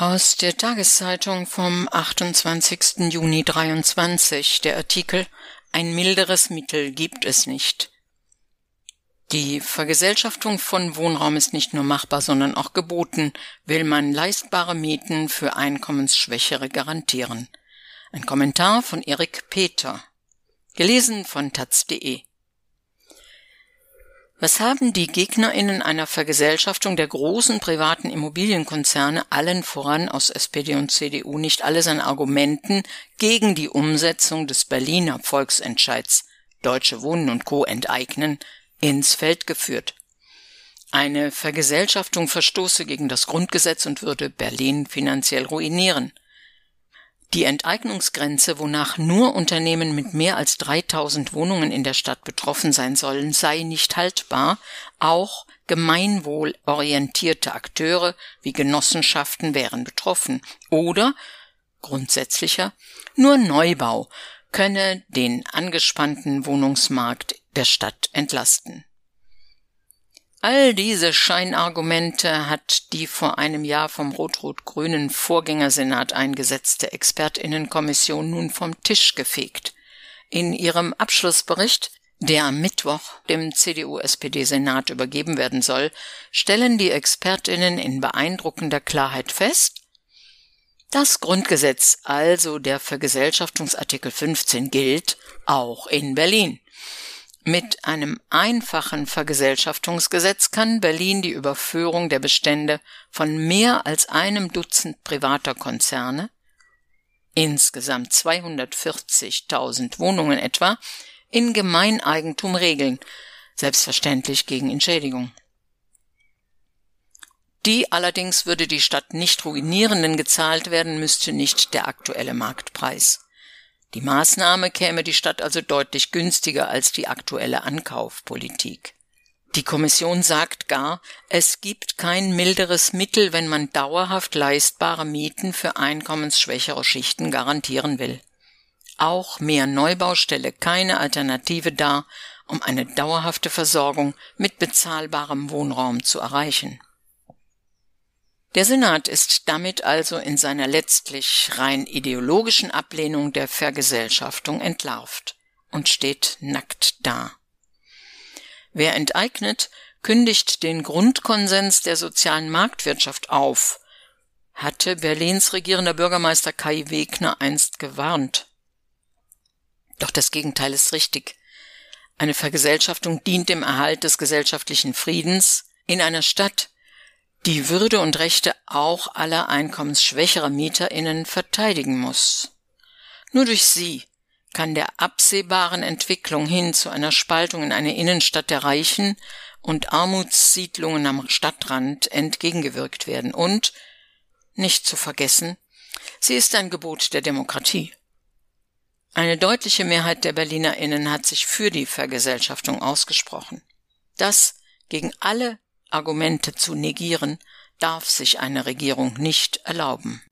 Aus der Tageszeitung vom 28. Juni 23 der Artikel Ein milderes Mittel gibt es nicht. Die Vergesellschaftung von Wohnraum ist nicht nur machbar, sondern auch geboten, will man leistbare Mieten für Einkommensschwächere garantieren. Ein Kommentar von Erik Peter. Gelesen von taz.de. Was haben die Gegnerinnen einer Vergesellschaftung der großen privaten Immobilienkonzerne allen voran aus SPD und CDU nicht alles an Argumenten gegen die Umsetzung des Berliner Volksentscheids Deutsche Wohnen und Co. enteignen ins Feld geführt? Eine Vergesellschaftung verstoße gegen das Grundgesetz und würde Berlin finanziell ruinieren. Die Enteignungsgrenze, wonach nur Unternehmen mit mehr als 3000 Wohnungen in der Stadt betroffen sein sollen, sei nicht haltbar. Auch gemeinwohlorientierte Akteure wie Genossenschaften wären betroffen. Oder, grundsätzlicher, nur Neubau könne den angespannten Wohnungsmarkt der Stadt entlasten. All diese Scheinargumente hat die vor einem Jahr vom rot-rot-grünen Vorgängersenat eingesetzte Expertinnenkommission nun vom Tisch gefegt. In ihrem Abschlussbericht, der am Mittwoch dem CDU-SPD-Senat übergeben werden soll, stellen die Expertinnen in beeindruckender Klarheit fest, das Grundgesetz, also der Vergesellschaftungsartikel 15, gilt auch in Berlin. Mit einem einfachen Vergesellschaftungsgesetz kann Berlin die Überführung der Bestände von mehr als einem Dutzend privater Konzerne, insgesamt 240.000 Wohnungen etwa, in Gemeineigentum regeln, selbstverständlich gegen Entschädigung. Die allerdings würde die Stadt nicht ruinieren, denn gezahlt werden müsste nicht der aktuelle Marktpreis. Die Maßnahme käme die Stadt also deutlich günstiger als die aktuelle Ankaufpolitik. Die Kommission sagt gar, es gibt kein milderes Mittel, wenn man dauerhaft leistbare Mieten für einkommensschwächere Schichten garantieren will. Auch mehr Neubau stelle keine Alternative dar, um eine dauerhafte Versorgung mit bezahlbarem Wohnraum zu erreichen. Der Senat ist damit also in seiner letztlich rein ideologischen Ablehnung der Vergesellschaftung entlarvt und steht nackt da. Wer enteignet, kündigt den Grundkonsens der sozialen Marktwirtschaft auf, hatte Berlins regierender Bürgermeister Kai Wegner einst gewarnt. Doch das Gegenteil ist richtig. Eine Vergesellschaftung dient dem Erhalt des gesellschaftlichen Friedens in einer Stadt, die Würde und Rechte auch aller einkommensschwächerer Mieterinnen verteidigen muss. Nur durch sie kann der absehbaren Entwicklung hin zu einer Spaltung in eine Innenstadt der Reichen und Armutssiedlungen am Stadtrand entgegengewirkt werden und, nicht zu vergessen, sie ist ein Gebot der Demokratie. Eine deutliche Mehrheit der Berlinerinnen hat sich für die Vergesellschaftung ausgesprochen. Das gegen alle Argumente zu negieren, darf sich eine Regierung nicht erlauben.